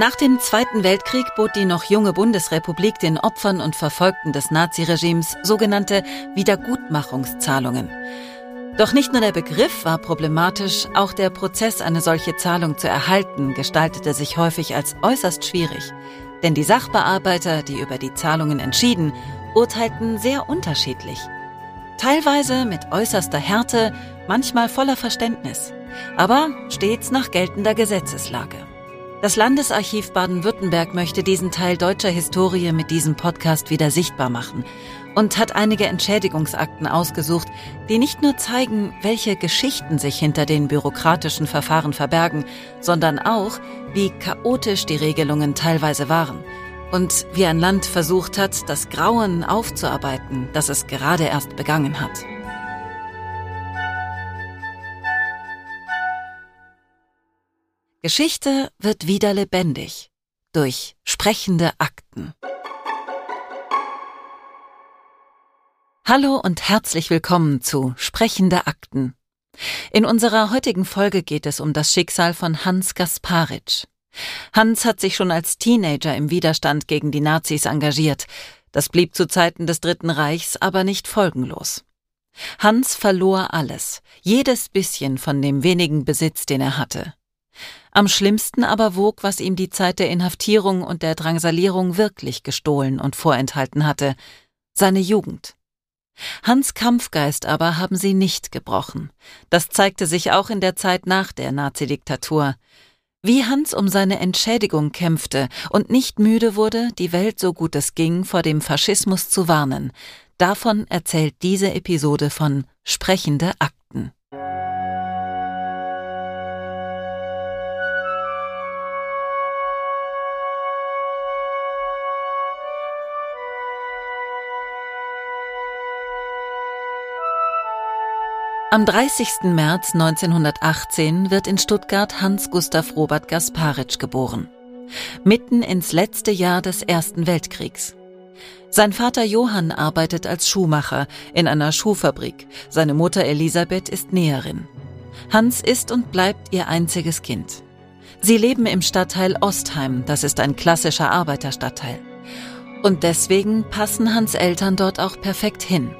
Nach dem Zweiten Weltkrieg bot die noch junge Bundesrepublik den Opfern und Verfolgten des Naziregimes sogenannte Wiedergutmachungszahlungen. Doch nicht nur der Begriff war problematisch, auch der Prozess, eine solche Zahlung zu erhalten, gestaltete sich häufig als äußerst schwierig. Denn die Sachbearbeiter, die über die Zahlungen entschieden, urteilten sehr unterschiedlich. Teilweise mit äußerster Härte, manchmal voller Verständnis, aber stets nach geltender Gesetzeslage. Das Landesarchiv Baden-Württemberg möchte diesen Teil deutscher Historie mit diesem Podcast wieder sichtbar machen und hat einige Entschädigungsakten ausgesucht, die nicht nur zeigen, welche Geschichten sich hinter den bürokratischen Verfahren verbergen, sondern auch, wie chaotisch die Regelungen teilweise waren und wie ein Land versucht hat, das Grauen aufzuarbeiten, das es gerade erst begangen hat. Geschichte wird wieder lebendig durch sprechende Akten. Hallo und herzlich willkommen zu Sprechende Akten. In unserer heutigen Folge geht es um das Schicksal von Hans Gasparitsch. Hans hat sich schon als Teenager im Widerstand gegen die Nazis engagiert. Das blieb zu Zeiten des Dritten Reichs aber nicht folgenlos. Hans verlor alles, jedes bisschen von dem wenigen Besitz, den er hatte. Am schlimmsten aber wog, was ihm die Zeit der Inhaftierung und der Drangsalierung wirklich gestohlen und vorenthalten hatte, seine Jugend. Hans Kampfgeist aber haben sie nicht gebrochen. Das zeigte sich auch in der Zeit nach der Nazidiktatur. Wie Hans um seine Entschädigung kämpfte und nicht müde wurde, die Welt so gut es ging vor dem Faschismus zu warnen, davon erzählt diese Episode von Sprechende Akten. Am 30. März 1918 wird in Stuttgart Hans Gustav Robert Gasparitsch geboren. Mitten ins letzte Jahr des Ersten Weltkriegs. Sein Vater Johann arbeitet als Schuhmacher in einer Schuhfabrik. Seine Mutter Elisabeth ist Näherin. Hans ist und bleibt ihr einziges Kind. Sie leben im Stadtteil Ostheim, das ist ein klassischer Arbeiterstadtteil. Und deswegen passen Hans Eltern dort auch perfekt hin.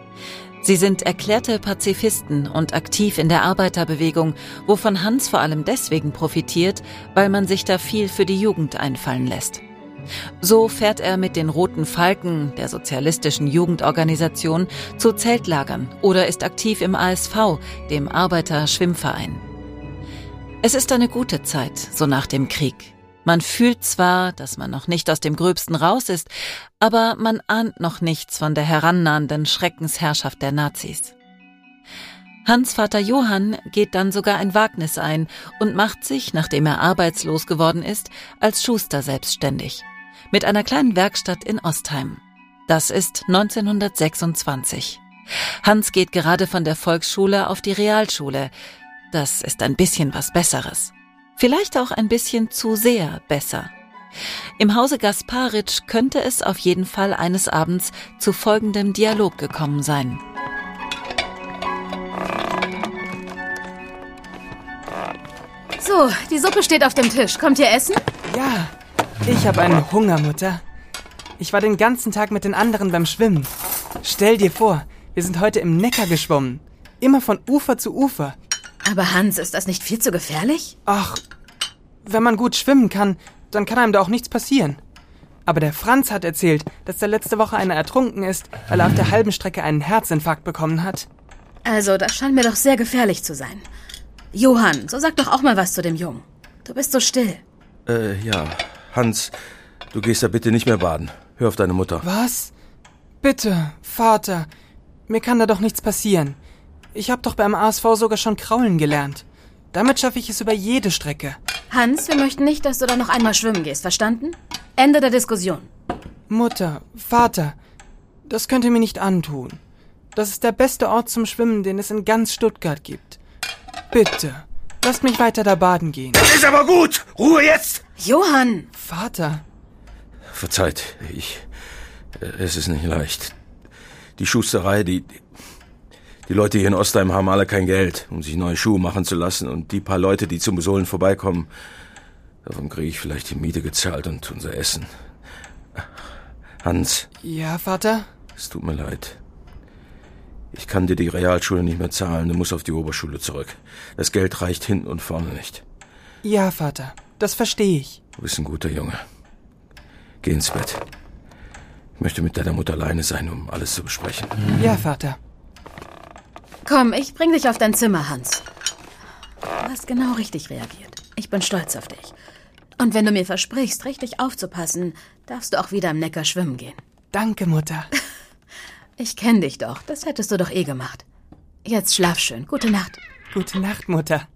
Sie sind erklärte Pazifisten und aktiv in der Arbeiterbewegung, wovon Hans vor allem deswegen profitiert, weil man sich da viel für die Jugend einfallen lässt. So fährt er mit den Roten Falken, der sozialistischen Jugendorganisation, zu Zeltlagern oder ist aktiv im ASV, dem Arbeiter-Schwimmverein. Es ist eine gute Zeit, so nach dem Krieg. Man fühlt zwar, dass man noch nicht aus dem Gröbsten raus ist, aber man ahnt noch nichts von der herannahenden Schreckensherrschaft der Nazis. Hans Vater Johann geht dann sogar ein Wagnis ein und macht sich, nachdem er arbeitslos geworden ist, als Schuster selbstständig. Mit einer kleinen Werkstatt in Ostheim. Das ist 1926. Hans geht gerade von der Volksschule auf die Realschule. Das ist ein bisschen was Besseres. Vielleicht auch ein bisschen zu sehr besser. Im Hause Gasparitsch könnte es auf jeden Fall eines Abends zu folgendem Dialog gekommen sein. So, die Suppe steht auf dem Tisch. Kommt ihr essen? Ja, ich habe einen Hunger, Mutter. Ich war den ganzen Tag mit den anderen beim Schwimmen. Stell dir vor, wir sind heute im Neckar geschwommen. Immer von Ufer zu Ufer. Aber Hans, ist das nicht viel zu gefährlich? Ach, wenn man gut schwimmen kann, dann kann einem da auch nichts passieren. Aber der Franz hat erzählt, dass da letzte Woche einer ertrunken ist, weil er auf der halben Strecke einen Herzinfarkt bekommen hat. Also, das scheint mir doch sehr gefährlich zu sein. Johann, so sag doch auch mal was zu dem Jungen. Du bist so still. Äh, ja. Hans, du gehst da bitte nicht mehr baden. Hör auf deine Mutter. Was? Bitte, Vater. Mir kann da doch nichts passieren. Ich hab doch beim ASV sogar schon kraulen gelernt. Damit schaffe ich es über jede Strecke. Hans, wir möchten nicht, dass du da noch einmal schwimmen gehst, verstanden? Ende der Diskussion. Mutter, Vater, das könnt ihr mir nicht antun. Das ist der beste Ort zum Schwimmen, den es in ganz Stuttgart gibt. Bitte, lasst mich weiter da baden gehen. Das ist aber gut! Ruhe jetzt! Johann! Vater. Verzeiht, ich. Es ist nicht leicht. Die Schusterei, die. Die Leute hier in Ostheim haben alle kein Geld, um sich neue Schuhe machen zu lassen. Und die paar Leute, die zum Besohlen vorbeikommen, Davon kriege ich vielleicht die Miete gezahlt und unser Essen. Hans. Ja, Vater? Es tut mir leid. Ich kann dir die Realschule nicht mehr zahlen. Du musst auf die Oberschule zurück. Das Geld reicht hinten und vorne nicht. Ja, Vater. Das verstehe ich. Du bist ein guter Junge. Geh ins Bett. Ich möchte mit deiner Mutter alleine sein, um alles zu besprechen. Ja, Vater. Komm, ich bring dich auf dein Zimmer, Hans. Du hast genau richtig reagiert. Ich bin stolz auf dich. Und wenn du mir versprichst, richtig aufzupassen, darfst du auch wieder am Neckar schwimmen gehen. Danke, Mutter. Ich kenne dich doch. Das hättest du doch eh gemacht. Jetzt schlaf schön. Gute Nacht. Gute Nacht, Mutter.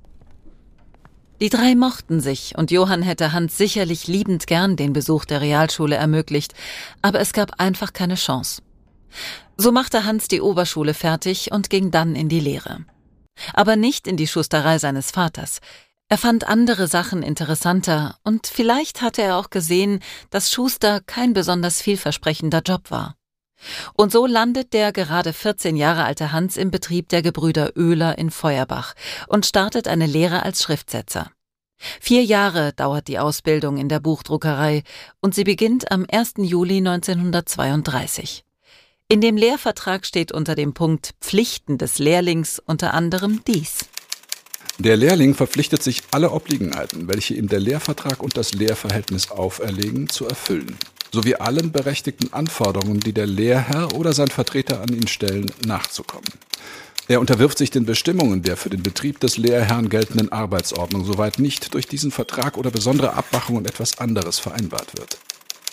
Die drei mochten sich, und Johann hätte Hans sicherlich liebend gern den Besuch der Realschule ermöglicht, aber es gab einfach keine Chance. So machte Hans die Oberschule fertig und ging dann in die Lehre. Aber nicht in die Schusterei seines Vaters. Er fand andere Sachen interessanter, und vielleicht hatte er auch gesehen, dass Schuster kein besonders vielversprechender Job war. Und so landet der gerade 14 Jahre alte Hans im Betrieb der Gebrüder Oehler in Feuerbach und startet eine Lehre als Schriftsetzer. Vier Jahre dauert die Ausbildung in der Buchdruckerei und sie beginnt am 1. Juli 1932. In dem Lehrvertrag steht unter dem Punkt Pflichten des Lehrlings unter anderem dies. Der Lehrling verpflichtet sich, alle Obliegenheiten, welche ihm der Lehrvertrag und das Lehrverhältnis auferlegen, zu erfüllen sowie allen berechtigten Anforderungen, die der Lehrherr oder sein Vertreter an ihn stellen, nachzukommen. Er unterwirft sich den Bestimmungen der für den Betrieb des Lehrherrn geltenden Arbeitsordnung, soweit nicht durch diesen Vertrag oder besondere Abmachungen etwas anderes vereinbart wird.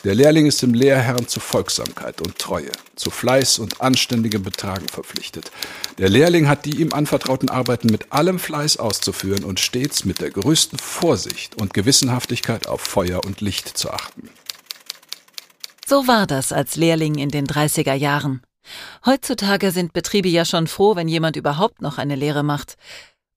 Der Lehrling ist dem Lehrherrn zu Folgsamkeit und Treue, zu Fleiß und anständigem Betragen verpflichtet. Der Lehrling hat die ihm anvertrauten Arbeiten mit allem Fleiß auszuführen und stets mit der größten Vorsicht und Gewissenhaftigkeit auf Feuer und Licht zu achten. So war das als Lehrling in den 30er Jahren. Heutzutage sind Betriebe ja schon froh, wenn jemand überhaupt noch eine Lehre macht.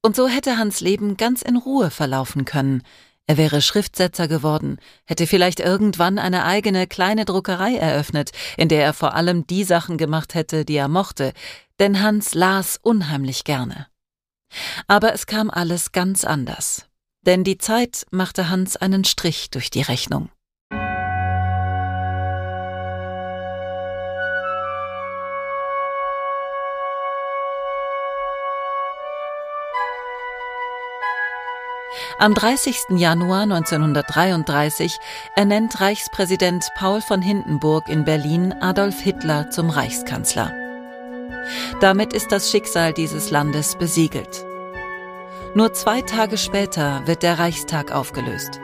Und so hätte Hans Leben ganz in Ruhe verlaufen können. Er wäre Schriftsetzer geworden, hätte vielleicht irgendwann eine eigene kleine Druckerei eröffnet, in der er vor allem die Sachen gemacht hätte, die er mochte, denn Hans las unheimlich gerne. Aber es kam alles ganz anders. Denn die Zeit machte Hans einen Strich durch die Rechnung. Am 30. Januar 1933 ernennt Reichspräsident Paul von Hindenburg in Berlin Adolf Hitler zum Reichskanzler. Damit ist das Schicksal dieses Landes besiegelt. Nur zwei Tage später wird der Reichstag aufgelöst.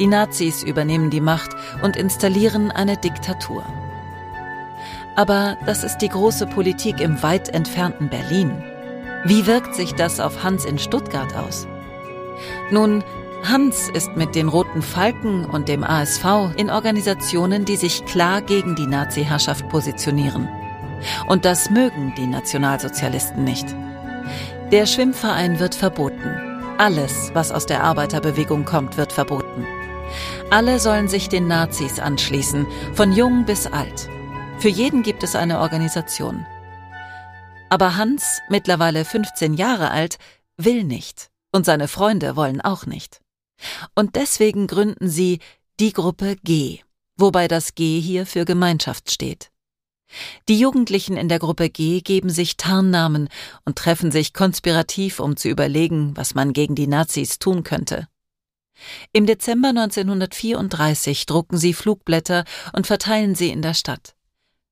Die Nazis übernehmen die Macht und installieren eine Diktatur. Aber das ist die große Politik im weit entfernten Berlin. Wie wirkt sich das auf Hans in Stuttgart aus? Nun, Hans ist mit den Roten Falken und dem ASV in Organisationen, die sich klar gegen die Nazi-Herrschaft positionieren. Und das mögen die Nationalsozialisten nicht. Der Schwimmverein wird verboten. Alles, was aus der Arbeiterbewegung kommt, wird verboten. Alle sollen sich den Nazis anschließen, von jung bis alt. Für jeden gibt es eine Organisation. Aber Hans, mittlerweile 15 Jahre alt, will nicht. Und seine Freunde wollen auch nicht. Und deswegen gründen sie die Gruppe G, wobei das G hier für Gemeinschaft steht. Die Jugendlichen in der Gruppe G geben sich Tarnnamen und treffen sich konspirativ, um zu überlegen, was man gegen die Nazis tun könnte. Im Dezember 1934 drucken sie Flugblätter und verteilen sie in der Stadt.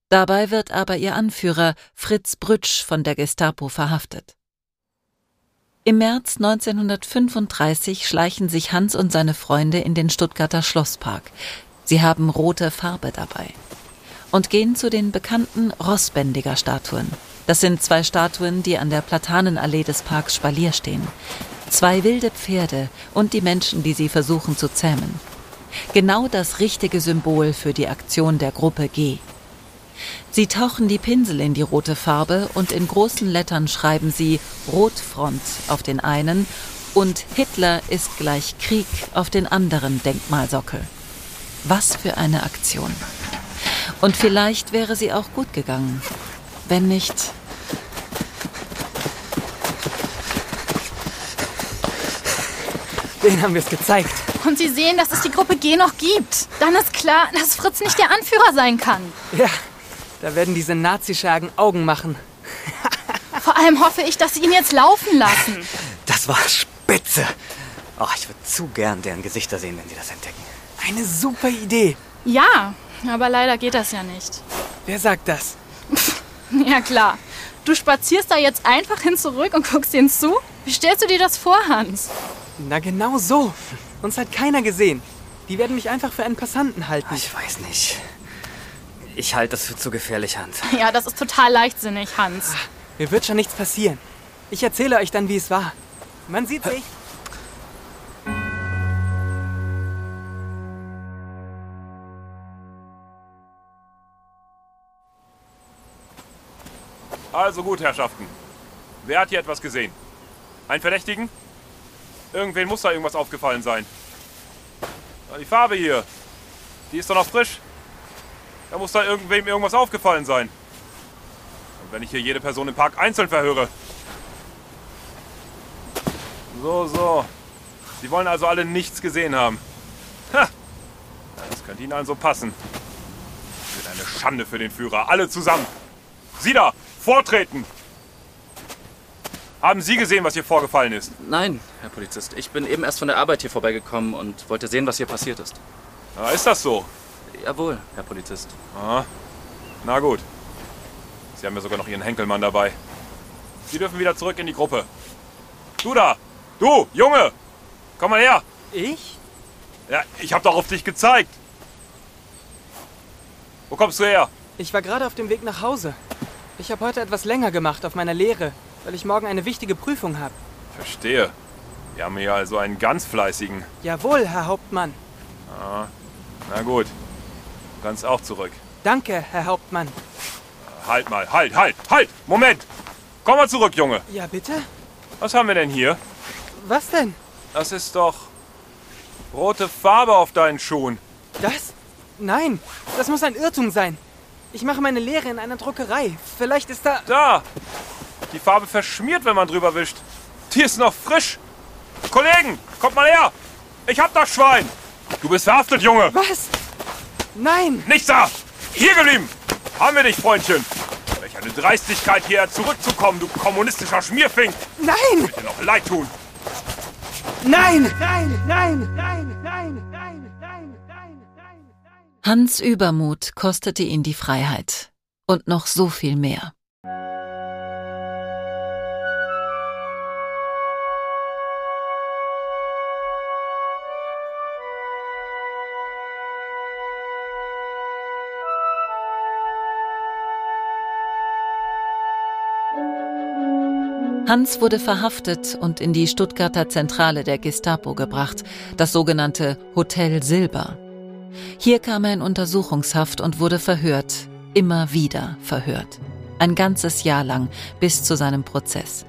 Dabei wird aber ihr Anführer Fritz Brütsch von der Gestapo verhaftet. Im März 1935 schleichen sich Hans und seine Freunde in den Stuttgarter Schlosspark. Sie haben rote Farbe dabei und gehen zu den bekannten Rossbändiger Statuen. Das sind zwei Statuen, die an der Platanenallee des Parks Spalier stehen. Zwei wilde Pferde und die Menschen, die sie versuchen zu zähmen. Genau das richtige Symbol für die Aktion der Gruppe G. Sie tauchen die Pinsel in die rote Farbe und in großen Lettern schreiben sie Rotfront auf den einen und Hitler ist gleich Krieg auf den anderen Denkmalsockel. Was für eine Aktion. Und vielleicht wäre sie auch gut gegangen, wenn nicht. Den haben wir es gezeigt. und sie sehen, dass es die Gruppe G noch gibt, dann ist klar, dass Fritz nicht der Anführer sein kann. Ja, da werden diese Nazischergen Augen machen. Vor allem hoffe ich, dass sie ihn jetzt laufen lassen. Das war spitze. Oh, ich würde zu gern deren Gesichter sehen, wenn sie das entdecken. Eine super Idee. Ja, aber leider geht das ja nicht. Wer sagt das? Ja klar. Du spazierst da jetzt einfach hin zurück und guckst ihnen zu? Wie stellst du dir das vor, Hans? Na genau so. Uns hat keiner gesehen. Die werden mich einfach für einen Passanten halten. Ich weiß nicht. Ich halte das für zu gefährlich, Hans. Ja, das ist total leichtsinnig, Hans. Mir wird schon nichts passieren. Ich erzähle euch dann, wie es war. Man sieht sich. Also gut, Herrschaften. Wer hat hier etwas gesehen? Ein Verdächtigen? Irgendwen muss da irgendwas aufgefallen sein. Die Farbe hier, die ist doch noch frisch. Da muss da irgendwem irgendwas aufgefallen sein. Und wenn ich hier jede Person im Park einzeln verhöre. So, so. Sie wollen also alle nichts gesehen haben. Ha! Das könnte Ihnen also passen. Das wird eine Schande für den Führer. Alle zusammen. Sie da, vortreten! Haben Sie gesehen, was hier vorgefallen ist? Nein, Herr Polizist. Ich bin eben erst von der Arbeit hier vorbeigekommen und wollte sehen, was hier passiert ist. Na, ist das so? Jawohl, Herr Polizist. Aha. Na gut. Sie haben ja sogar noch Ihren Henkelmann dabei. Sie dürfen wieder zurück in die Gruppe. Du da! Du, Junge! Komm mal her! Ich? Ja, ich hab doch auf dich gezeigt. Wo kommst du her? Ich war gerade auf dem Weg nach Hause. Ich habe heute etwas länger gemacht auf meiner Lehre, weil ich morgen eine wichtige Prüfung habe. Verstehe. Wir haben hier also einen ganz fleißigen. Jawohl, Herr Hauptmann. Ah, na gut. Kannst auch zurück. Danke, Herr Hauptmann. Halt mal, halt, halt, halt! Moment! Komm mal zurück, Junge. Ja, bitte? Was haben wir denn hier? Was denn? Das ist doch rote Farbe auf deinen Schuhen. Das? Nein, das muss ein Irrtum sein. Ich mache meine Lehre in einer Druckerei. Vielleicht ist da... Da! Die Farbe verschmiert, wenn man drüber wischt. Die ist noch frisch. Kollegen, kommt mal her! Ich hab das Schwein! Du bist verhaftet, Junge! Was? Nein! Nichts da! Hier geblieben! Haben wir dich, Freundchen! Welch eine Dreistigkeit, hierher zurückzukommen, du kommunistischer Schmierfink! Nein! Wird dir noch leid tun! Nein! Nein! Nein! Nein! Nein! Nein! Nein! Nein! Hans Übermut kostete ihn die Freiheit. Und noch so viel mehr. Hans wurde verhaftet und in die Stuttgarter Zentrale der Gestapo gebracht, das sogenannte Hotel Silber. Hier kam er in Untersuchungshaft und wurde verhört, immer wieder verhört. Ein ganzes Jahr lang, bis zu seinem Prozess.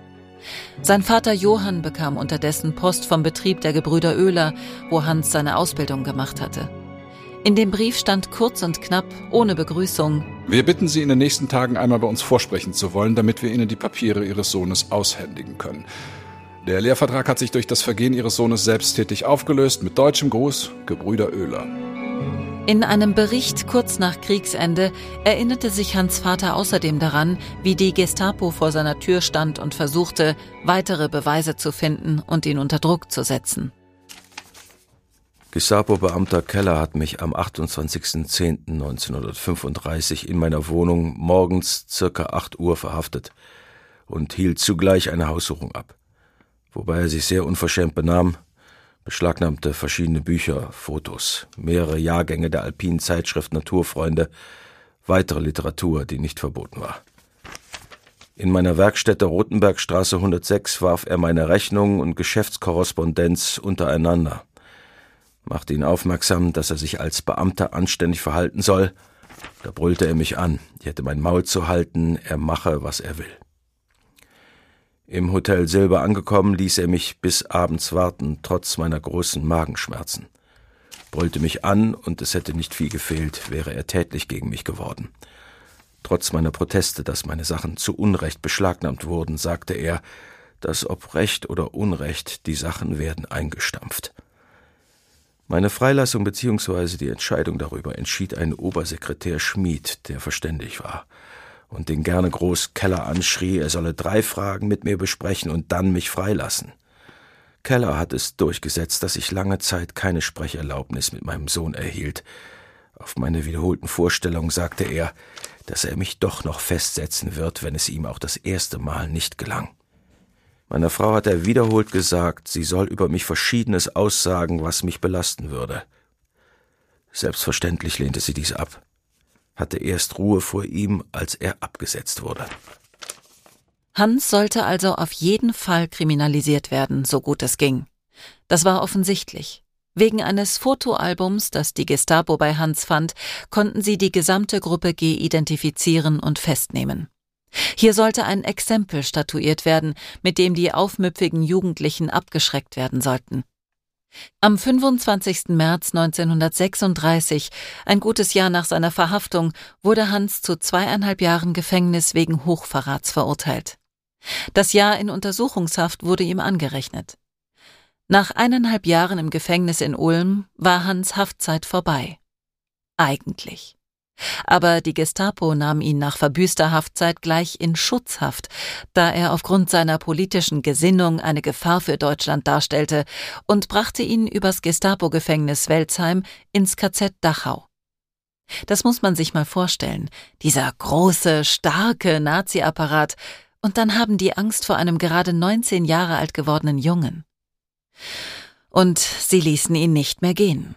Sein Vater Johann bekam unterdessen Post vom Betrieb der Gebrüder Oehler, wo Hans seine Ausbildung gemacht hatte. In dem Brief stand kurz und knapp, ohne Begrüßung, Wir bitten Sie in den nächsten Tagen einmal bei uns vorsprechen zu wollen, damit wir Ihnen die Papiere Ihres Sohnes aushändigen können. Der Lehrvertrag hat sich durch das Vergehen Ihres Sohnes selbsttätig aufgelöst. Mit deutschem Gruß, Gebrüder Oehler. In einem Bericht kurz nach Kriegsende erinnerte sich Hans Vater außerdem daran, wie die Gestapo vor seiner Tür stand und versuchte, weitere Beweise zu finden und ihn unter Druck zu setzen. Gestapo-Beamter Keller hat mich am 28.10.1935 in meiner Wohnung morgens circa 8 Uhr verhaftet und hielt zugleich eine Haussuchung ab. Wobei er sich sehr unverschämt benahm, beschlagnahmte verschiedene Bücher, Fotos, mehrere Jahrgänge der alpinen Zeitschrift Naturfreunde, weitere Literatur, die nicht verboten war. In meiner Werkstätte Rotenbergstraße 106 warf er meine Rechnungen und Geschäftskorrespondenz untereinander, machte ihn aufmerksam, dass er sich als Beamter anständig verhalten soll. Da brüllte er mich an, ich hätte mein Maul zu halten, er mache, was er will. Im Hotel Silber angekommen, ließ er mich bis abends warten, trotz meiner großen Magenschmerzen. Brüllte mich an, und es hätte nicht viel gefehlt, wäre er tätlich gegen mich geworden. Trotz meiner Proteste, dass meine Sachen zu Unrecht beschlagnahmt wurden, sagte er, dass ob Recht oder Unrecht die Sachen werden eingestampft. Meine Freilassung bzw. die Entscheidung darüber entschied ein Obersekretär Schmid, der verständig war und den gerne groß Keller anschrie, er solle drei Fragen mit mir besprechen und dann mich freilassen. Keller hat es durchgesetzt, dass ich lange Zeit keine Sprecherlaubnis mit meinem Sohn erhielt. Auf meine wiederholten Vorstellungen sagte er, dass er mich doch noch festsetzen wird, wenn es ihm auch das erste Mal nicht gelang. Meiner Frau hat er wiederholt gesagt, sie soll über mich Verschiedenes aussagen, was mich belasten würde. Selbstverständlich lehnte sie dies ab, hatte erst Ruhe vor ihm, als er abgesetzt wurde. Hans sollte also auf jeden Fall kriminalisiert werden, so gut es ging. Das war offensichtlich. Wegen eines Fotoalbums, das die Gestapo bei Hans fand, konnten sie die gesamte Gruppe G identifizieren und festnehmen. Hier sollte ein Exempel statuiert werden, mit dem die aufmüpfigen Jugendlichen abgeschreckt werden sollten. Am 25. März 1936, ein gutes Jahr nach seiner Verhaftung, wurde Hans zu zweieinhalb Jahren Gefängnis wegen Hochverrats verurteilt. Das Jahr in Untersuchungshaft wurde ihm angerechnet. Nach eineinhalb Jahren im Gefängnis in Ulm war Hans Haftzeit vorbei. Eigentlich. Aber die Gestapo nahm ihn nach verbüßter Haftzeit gleich in Schutzhaft, da er aufgrund seiner politischen Gesinnung eine Gefahr für Deutschland darstellte und brachte ihn übers Gestapo-Gefängnis Welzheim ins KZ Dachau. Das muss man sich mal vorstellen, dieser große, starke Nazi-Apparat, und dann haben die Angst vor einem gerade 19 Jahre alt gewordenen Jungen. Und sie ließen ihn nicht mehr gehen.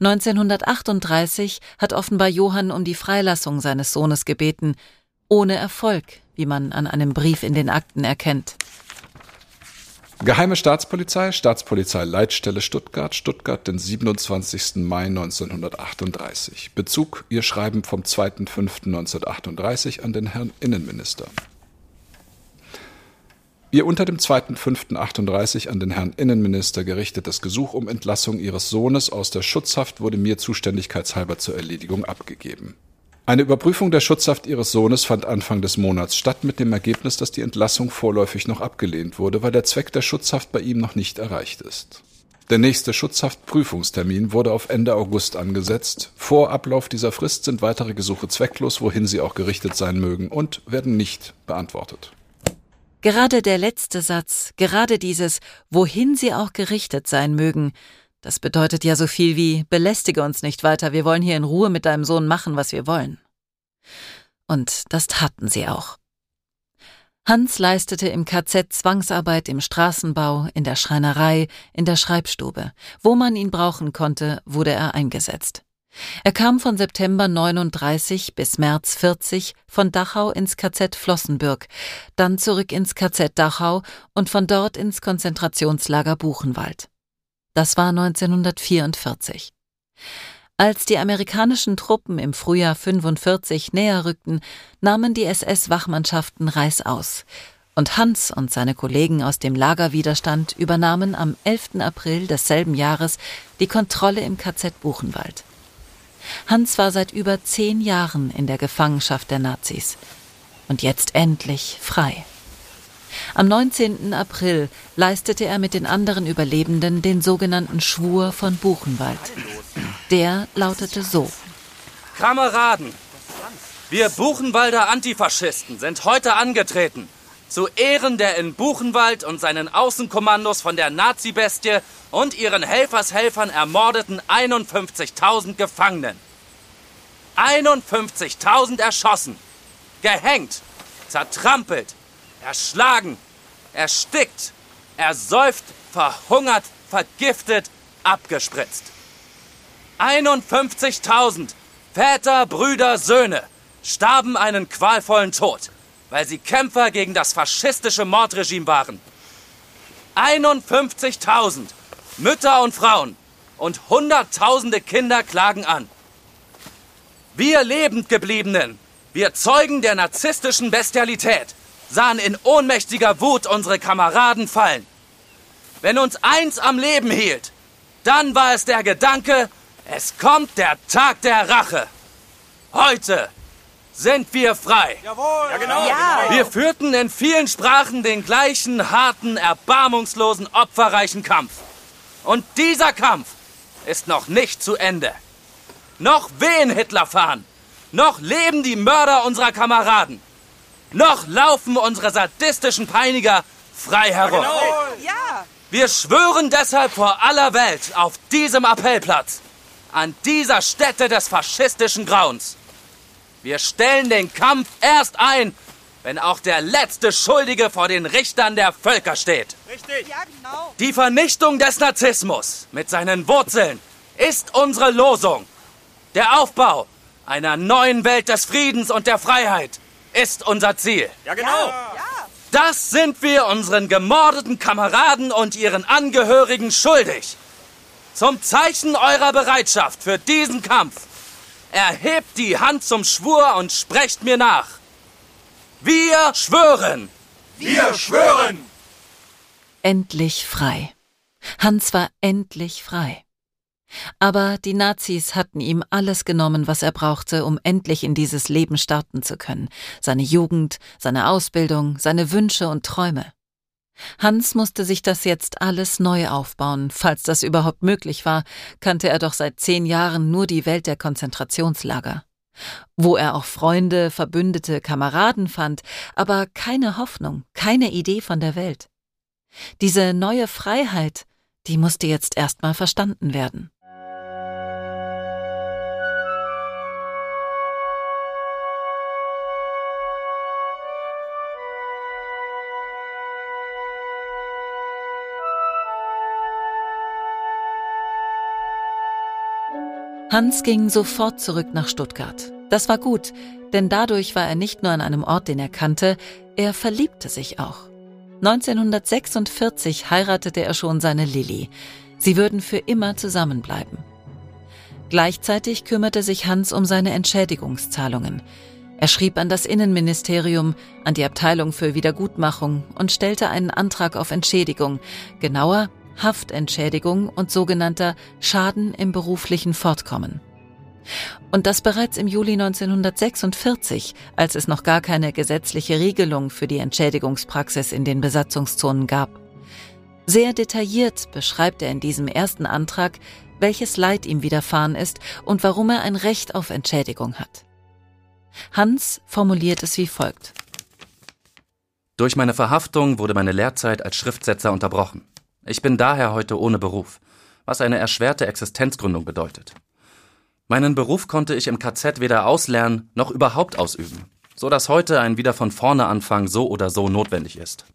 1938 hat offenbar Johann um die Freilassung seines Sohnes gebeten, ohne Erfolg, wie man an einem Brief in den Akten erkennt. Geheime Staatspolizei, Staatspolizei Leitstelle Stuttgart, Stuttgart, den 27. Mai 1938. Bezug Ihr Schreiben vom 2.5.1938 an den Herrn Innenminister. Ihr unter dem 2.5.38 an den Herrn Innenminister gerichtetes Gesuch um Entlassung Ihres Sohnes aus der Schutzhaft wurde mir zuständigkeitshalber zur Erledigung abgegeben. Eine Überprüfung der Schutzhaft Ihres Sohnes fand Anfang des Monats statt, mit dem Ergebnis, dass die Entlassung vorläufig noch abgelehnt wurde, weil der Zweck der Schutzhaft bei ihm noch nicht erreicht ist. Der nächste Schutzhaftprüfungstermin wurde auf Ende August angesetzt. Vor Ablauf dieser Frist sind weitere Gesuche zwecklos, wohin sie auch gerichtet sein mögen, und werden nicht beantwortet. Gerade der letzte Satz, gerade dieses, wohin sie auch gerichtet sein mögen, das bedeutet ja so viel wie, belästige uns nicht weiter, wir wollen hier in Ruhe mit deinem Sohn machen, was wir wollen. Und das taten sie auch. Hans leistete im KZ Zwangsarbeit im Straßenbau, in der Schreinerei, in der Schreibstube. Wo man ihn brauchen konnte, wurde er eingesetzt. Er kam von September 39 bis März 40 von Dachau ins KZ Flossenbürg, dann zurück ins KZ Dachau und von dort ins Konzentrationslager Buchenwald. Das war 1944. Als die amerikanischen Truppen im Frühjahr 45 näher rückten, nahmen die SS-Wachmannschaften Reißaus. Und Hans und seine Kollegen aus dem Lagerwiderstand übernahmen am 11. April desselben Jahres die Kontrolle im KZ Buchenwald. Hans war seit über zehn Jahren in der Gefangenschaft der Nazis. Und jetzt endlich frei. Am 19. April leistete er mit den anderen Überlebenden den sogenannten Schwur von Buchenwald. Der lautete so. Kameraden, wir Buchenwalder Antifaschisten sind heute angetreten, zu Ehren der in Buchenwald und seinen Außenkommandos von der Nazi-Bestie und ihren Helfershelfern ermordeten 51.000 Gefangenen. 51.000 erschossen, gehängt, zertrampelt, erschlagen, erstickt, ersäuft, verhungert, vergiftet, abgespritzt. 51.000 Väter, Brüder, Söhne starben einen qualvollen Tod weil sie Kämpfer gegen das faschistische Mordregime waren. 51.000 Mütter und Frauen und Hunderttausende Kinder klagen an. Wir Lebendgebliebenen, wir Zeugen der narzisstischen Bestialität, sahen in ohnmächtiger Wut unsere Kameraden fallen. Wenn uns eins am Leben hielt, dann war es der Gedanke, es kommt der Tag der Rache. Heute sind wir frei. Jawohl. Ja, genau. Ja. Wir führten in vielen Sprachen den gleichen harten, erbarmungslosen, opferreichen Kampf. Und dieser Kampf ist noch nicht zu Ende. Noch wehen Hitlerfahnen. Noch leben die Mörder unserer Kameraden. Noch laufen unsere sadistischen Peiniger frei herum. Ja. Wir schwören deshalb vor aller Welt auf diesem Appellplatz, an dieser Stätte des faschistischen Grauens. Wir stellen den Kampf erst ein, wenn auch der letzte Schuldige vor den Richtern der Völker steht. Richtig. Ja, genau. Die Vernichtung des Narzissmus mit seinen Wurzeln ist unsere Losung. Der Aufbau einer neuen Welt des Friedens und der Freiheit ist unser Ziel. Ja, genau. Ja. Das sind wir unseren gemordeten Kameraden und ihren Angehörigen schuldig. Zum Zeichen eurer Bereitschaft für diesen Kampf erhebt die Hand zum Schwur und sprecht mir nach. Wir schwören. Wir schwören. Endlich frei. Hans war endlich frei. Aber die Nazis hatten ihm alles genommen, was er brauchte, um endlich in dieses Leben starten zu können. Seine Jugend, seine Ausbildung, seine Wünsche und Träume. Hans musste sich das jetzt alles neu aufbauen. Falls das überhaupt möglich war, kannte er doch seit zehn Jahren nur die Welt der Konzentrationslager. Wo er auch Freunde, Verbündete, Kameraden fand, aber keine Hoffnung, keine Idee von der Welt. Diese neue Freiheit, die musste jetzt erstmal verstanden werden. Hans ging sofort zurück nach Stuttgart. Das war gut, denn dadurch war er nicht nur an einem Ort, den er kannte, er verliebte sich auch. 1946 heiratete er schon seine Lilly. Sie würden für immer zusammenbleiben. Gleichzeitig kümmerte sich Hans um seine Entschädigungszahlungen. Er schrieb an das Innenministerium, an die Abteilung für Wiedergutmachung und stellte einen Antrag auf Entschädigung, genauer Haftentschädigung und sogenannter Schaden im beruflichen Fortkommen. Und das bereits im Juli 1946, als es noch gar keine gesetzliche Regelung für die Entschädigungspraxis in den Besatzungszonen gab. Sehr detailliert beschreibt er in diesem ersten Antrag, welches Leid ihm widerfahren ist und warum er ein Recht auf Entschädigung hat. Hans formuliert es wie folgt. Durch meine Verhaftung wurde meine Lehrzeit als Schriftsetzer unterbrochen. Ich bin daher heute ohne Beruf, was eine erschwerte Existenzgründung bedeutet. Meinen Beruf konnte ich im KZ weder auslernen noch überhaupt ausüben, so dass heute ein wieder von vorne Anfang so oder so notwendig ist.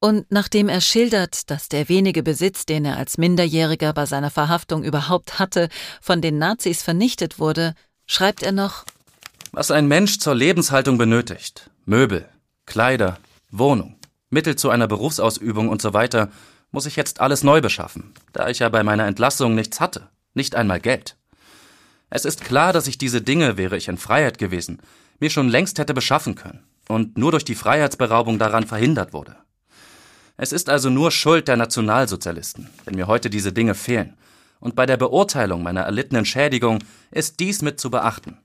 Und nachdem er schildert, dass der wenige Besitz, den er als Minderjähriger bei seiner Verhaftung überhaupt hatte, von den Nazis vernichtet wurde, schreibt er noch Was ein Mensch zur Lebenshaltung benötigt, Möbel, Kleider, Wohnung, Mittel zu einer Berufsausübung und so muss ich jetzt alles neu beschaffen, da ich ja bei meiner Entlassung nichts hatte, nicht einmal Geld. Es ist klar, dass ich diese Dinge, wäre ich in Freiheit gewesen, mir schon längst hätte beschaffen können und nur durch die Freiheitsberaubung daran verhindert wurde. Es ist also nur Schuld der Nationalsozialisten, wenn mir heute diese Dinge fehlen, und bei der Beurteilung meiner erlittenen Schädigung ist dies mit zu beachten.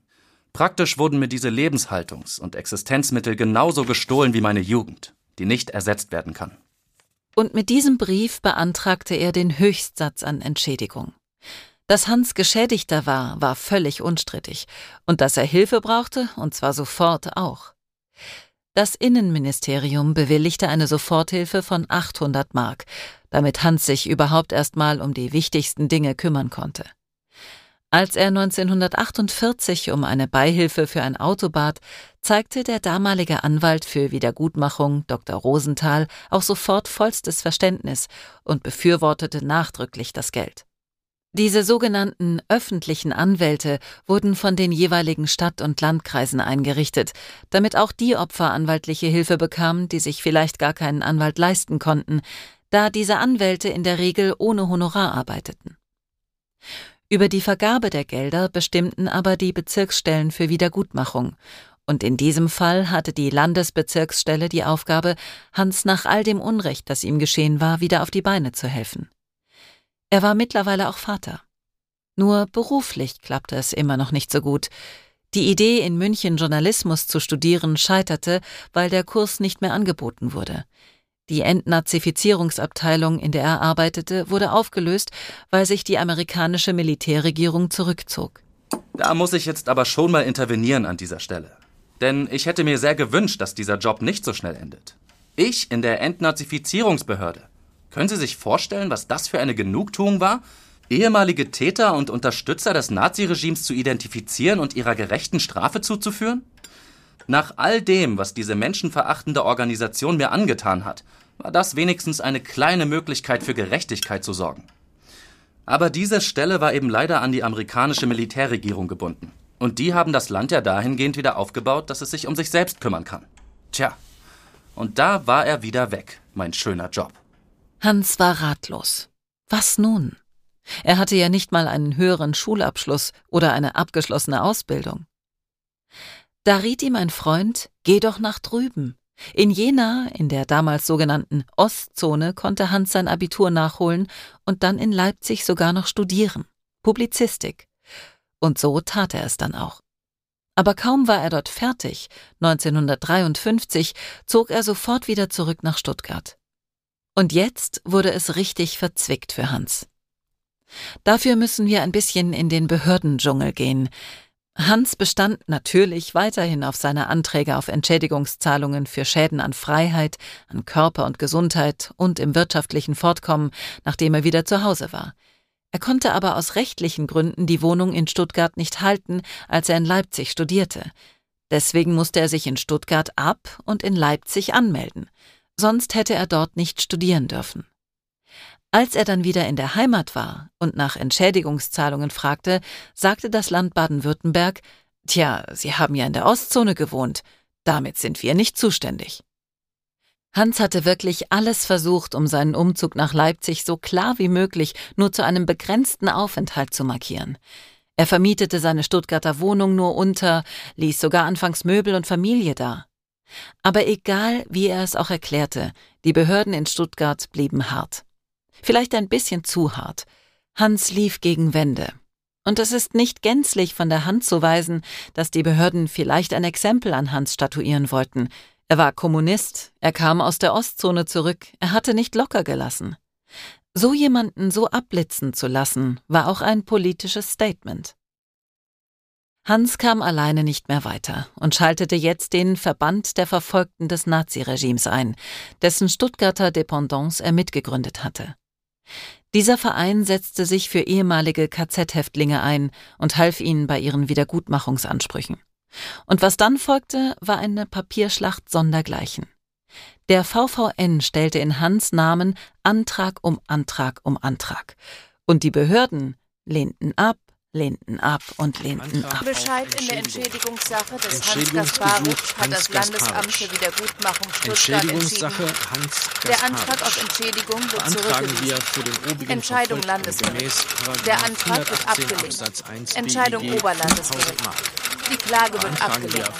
Praktisch wurden mir diese Lebenshaltungs- und Existenzmittel genauso gestohlen wie meine Jugend, die nicht ersetzt werden kann. Und mit diesem Brief beantragte er den Höchstsatz an Entschädigung. Dass Hans Geschädigter war, war völlig unstrittig, und dass er Hilfe brauchte, und zwar sofort auch. Das Innenministerium bewilligte eine Soforthilfe von 800 Mark, damit Hans sich überhaupt erstmal um die wichtigsten Dinge kümmern konnte. Als er 1948 um eine Beihilfe für ein Auto bat, zeigte der damalige Anwalt für Wiedergutmachung, Dr. Rosenthal, auch sofort vollstes Verständnis und befürwortete nachdrücklich das Geld. Diese sogenannten öffentlichen Anwälte wurden von den jeweiligen Stadt- und Landkreisen eingerichtet, damit auch die Opfer anwaltliche Hilfe bekamen, die sich vielleicht gar keinen Anwalt leisten konnten, da diese Anwälte in der Regel ohne Honorar arbeiteten. Über die Vergabe der Gelder bestimmten aber die Bezirksstellen für Wiedergutmachung, und in diesem Fall hatte die Landesbezirksstelle die Aufgabe, Hans nach all dem Unrecht, das ihm geschehen war, wieder auf die Beine zu helfen. Er war mittlerweile auch Vater. Nur beruflich klappte es immer noch nicht so gut. Die Idee, in München Journalismus zu studieren, scheiterte, weil der Kurs nicht mehr angeboten wurde. Die Entnazifizierungsabteilung, in der er arbeitete, wurde aufgelöst, weil sich die amerikanische Militärregierung zurückzog. Da muss ich jetzt aber schon mal intervenieren an dieser Stelle. Denn ich hätte mir sehr gewünscht, dass dieser Job nicht so schnell endet. Ich in der Entnazifizierungsbehörde. Können Sie sich vorstellen, was das für eine Genugtuung war? Ehemalige Täter und Unterstützer des Naziregimes zu identifizieren und ihrer gerechten Strafe zuzuführen? Nach all dem, was diese menschenverachtende Organisation mir angetan hat, war das wenigstens eine kleine Möglichkeit für Gerechtigkeit zu sorgen. Aber diese Stelle war eben leider an die amerikanische Militärregierung gebunden. Und die haben das Land ja dahingehend wieder aufgebaut, dass es sich um sich selbst kümmern kann. Tja, und da war er wieder weg, mein schöner Job. Hans war ratlos. Was nun? Er hatte ja nicht mal einen höheren Schulabschluss oder eine abgeschlossene Ausbildung. Da riet ihm ein Freund, geh doch nach drüben. In Jena, in der damals sogenannten Ostzone, konnte Hans sein Abitur nachholen und dann in Leipzig sogar noch studieren. Publizistik. Und so tat er es dann auch. Aber kaum war er dort fertig, 1953, zog er sofort wieder zurück nach Stuttgart. Und jetzt wurde es richtig verzwickt für Hans. Dafür müssen wir ein bisschen in den Behördendschungel gehen, Hans bestand natürlich weiterhin auf seine Anträge auf Entschädigungszahlungen für Schäden an Freiheit, an Körper und Gesundheit und im wirtschaftlichen Fortkommen, nachdem er wieder zu Hause war. Er konnte aber aus rechtlichen Gründen die Wohnung in Stuttgart nicht halten, als er in Leipzig studierte. Deswegen musste er sich in Stuttgart ab und in Leipzig anmelden. Sonst hätte er dort nicht studieren dürfen. Als er dann wieder in der Heimat war und nach Entschädigungszahlungen fragte, sagte das Land Baden-Württemberg, Tja, Sie haben ja in der Ostzone gewohnt, damit sind wir nicht zuständig. Hans hatte wirklich alles versucht, um seinen Umzug nach Leipzig so klar wie möglich nur zu einem begrenzten Aufenthalt zu markieren. Er vermietete seine Stuttgarter Wohnung nur unter, ließ sogar anfangs Möbel und Familie da. Aber egal, wie er es auch erklärte, die Behörden in Stuttgart blieben hart. Vielleicht ein bisschen zu hart. Hans lief gegen Wände. Und es ist nicht gänzlich von der Hand zu weisen, dass die Behörden vielleicht ein Exempel an Hans statuieren wollten. Er war Kommunist, er kam aus der Ostzone zurück, er hatte nicht locker gelassen. So jemanden so abblitzen zu lassen, war auch ein politisches Statement. Hans kam alleine nicht mehr weiter und schaltete jetzt den Verband der Verfolgten des Naziregimes ein, dessen Stuttgarter Dependance er mitgegründet hatte. Dieser Verein setzte sich für ehemalige KZ-Häftlinge ein und half ihnen bei ihren Wiedergutmachungsansprüchen. Und was dann folgte, war eine Papierschlacht sondergleichen. Der VVN stellte in Hans Namen Antrag um Antrag um Antrag. Und die Behörden lehnten ab, lehnten ab und lehnten ab. Bescheid in der Entschädigungssache des Hans Gasparitsch hat das Landesamt für Wiedergutmachung Stuttgart entschieden. Der Antrag auf Entschädigung wird zurückgewiesen. Entscheidung Landesgericht. Der Antrag wird abgelehnt. Entscheidung Oberlandesgericht. Die Klage wird abgelehnt.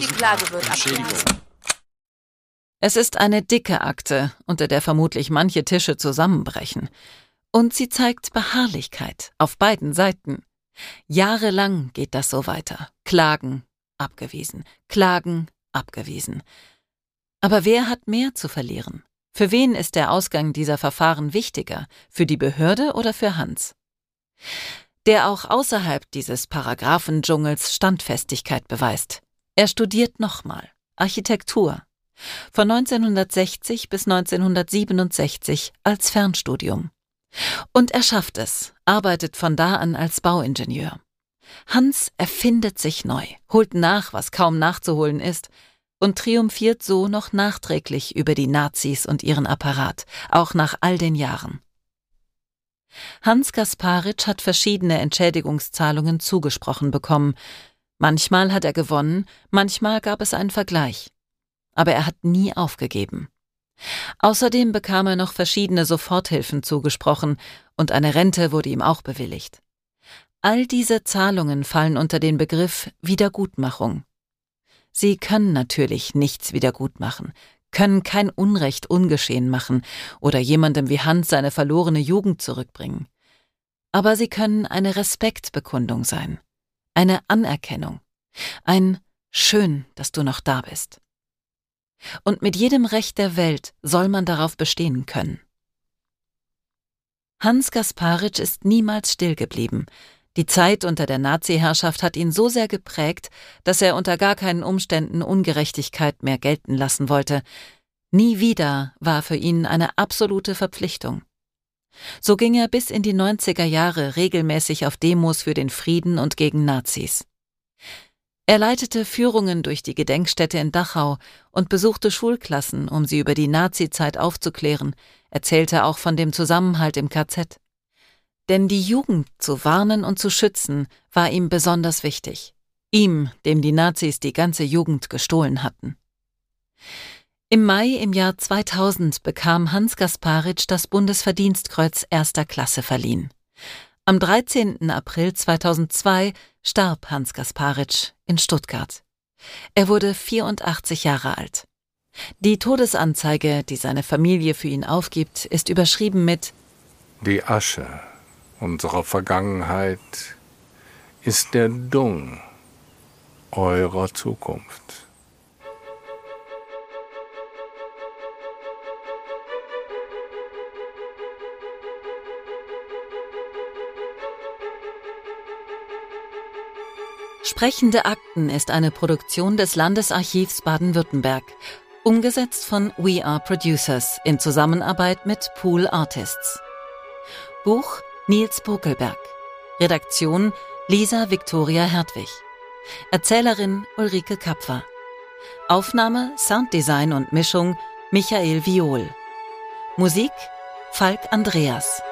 Die Klage wird abgewiesen. Es ist eine dicke Akte, unter der vermutlich manche Tische zusammenbrechen. Und sie zeigt Beharrlichkeit auf beiden Seiten. Jahrelang geht das so weiter. Klagen, abgewiesen. Klagen, abgewiesen. Aber wer hat mehr zu verlieren? Für wen ist der Ausgang dieser Verfahren wichtiger? Für die Behörde oder für Hans? Der auch außerhalb dieses Paragraphendschungels Standfestigkeit beweist. Er studiert nochmal Architektur. Von 1960 bis 1967 als Fernstudium. Und er schafft es, arbeitet von da an als Bauingenieur. Hans erfindet sich neu, holt nach, was kaum nachzuholen ist, und triumphiert so noch nachträglich über die Nazis und ihren Apparat, auch nach all den Jahren. Hans Gasparitsch hat verschiedene Entschädigungszahlungen zugesprochen bekommen. Manchmal hat er gewonnen, manchmal gab es einen Vergleich. Aber er hat nie aufgegeben. Außerdem bekam er noch verschiedene Soforthilfen zugesprochen und eine Rente wurde ihm auch bewilligt. All diese Zahlungen fallen unter den Begriff Wiedergutmachung. Sie können natürlich nichts wiedergutmachen, können kein Unrecht ungeschehen machen oder jemandem wie Hans seine verlorene Jugend zurückbringen. Aber sie können eine Respektbekundung sein, eine Anerkennung, ein Schön, dass du noch da bist. Und mit jedem Recht der Welt soll man darauf bestehen können. Hans Gasparitsch ist niemals still geblieben. Die Zeit unter der Nazi-Herrschaft hat ihn so sehr geprägt, dass er unter gar keinen Umständen Ungerechtigkeit mehr gelten lassen wollte. Nie wieder war für ihn eine absolute Verpflichtung. So ging er bis in die 90er Jahre regelmäßig auf Demos für den Frieden und gegen Nazis. Er leitete Führungen durch die Gedenkstätte in Dachau und besuchte Schulklassen, um sie über die Nazizeit aufzuklären, erzählte auch von dem Zusammenhalt im KZ. Denn die Jugend zu warnen und zu schützen war ihm besonders wichtig. Ihm, dem die Nazis die ganze Jugend gestohlen hatten. Im Mai im Jahr 2000 bekam Hans Gasparitsch das Bundesverdienstkreuz erster Klasse verliehen. Am 13. April 2002 starb Hans Gasparitsch in Stuttgart. Er wurde 84 Jahre alt. Die Todesanzeige, die seine Familie für ihn aufgibt, ist überschrieben mit Die Asche unserer Vergangenheit ist der Dung eurer Zukunft. Sprechende Akten ist eine Produktion des Landesarchivs Baden-Württemberg, umgesetzt von We Are Producers in Zusammenarbeit mit Pool Artists. Buch Nils Bokelberg. Redaktion Lisa Victoria Hertwig. Erzählerin Ulrike Kapfer. Aufnahme, Sounddesign und Mischung Michael Viol. Musik Falk Andreas.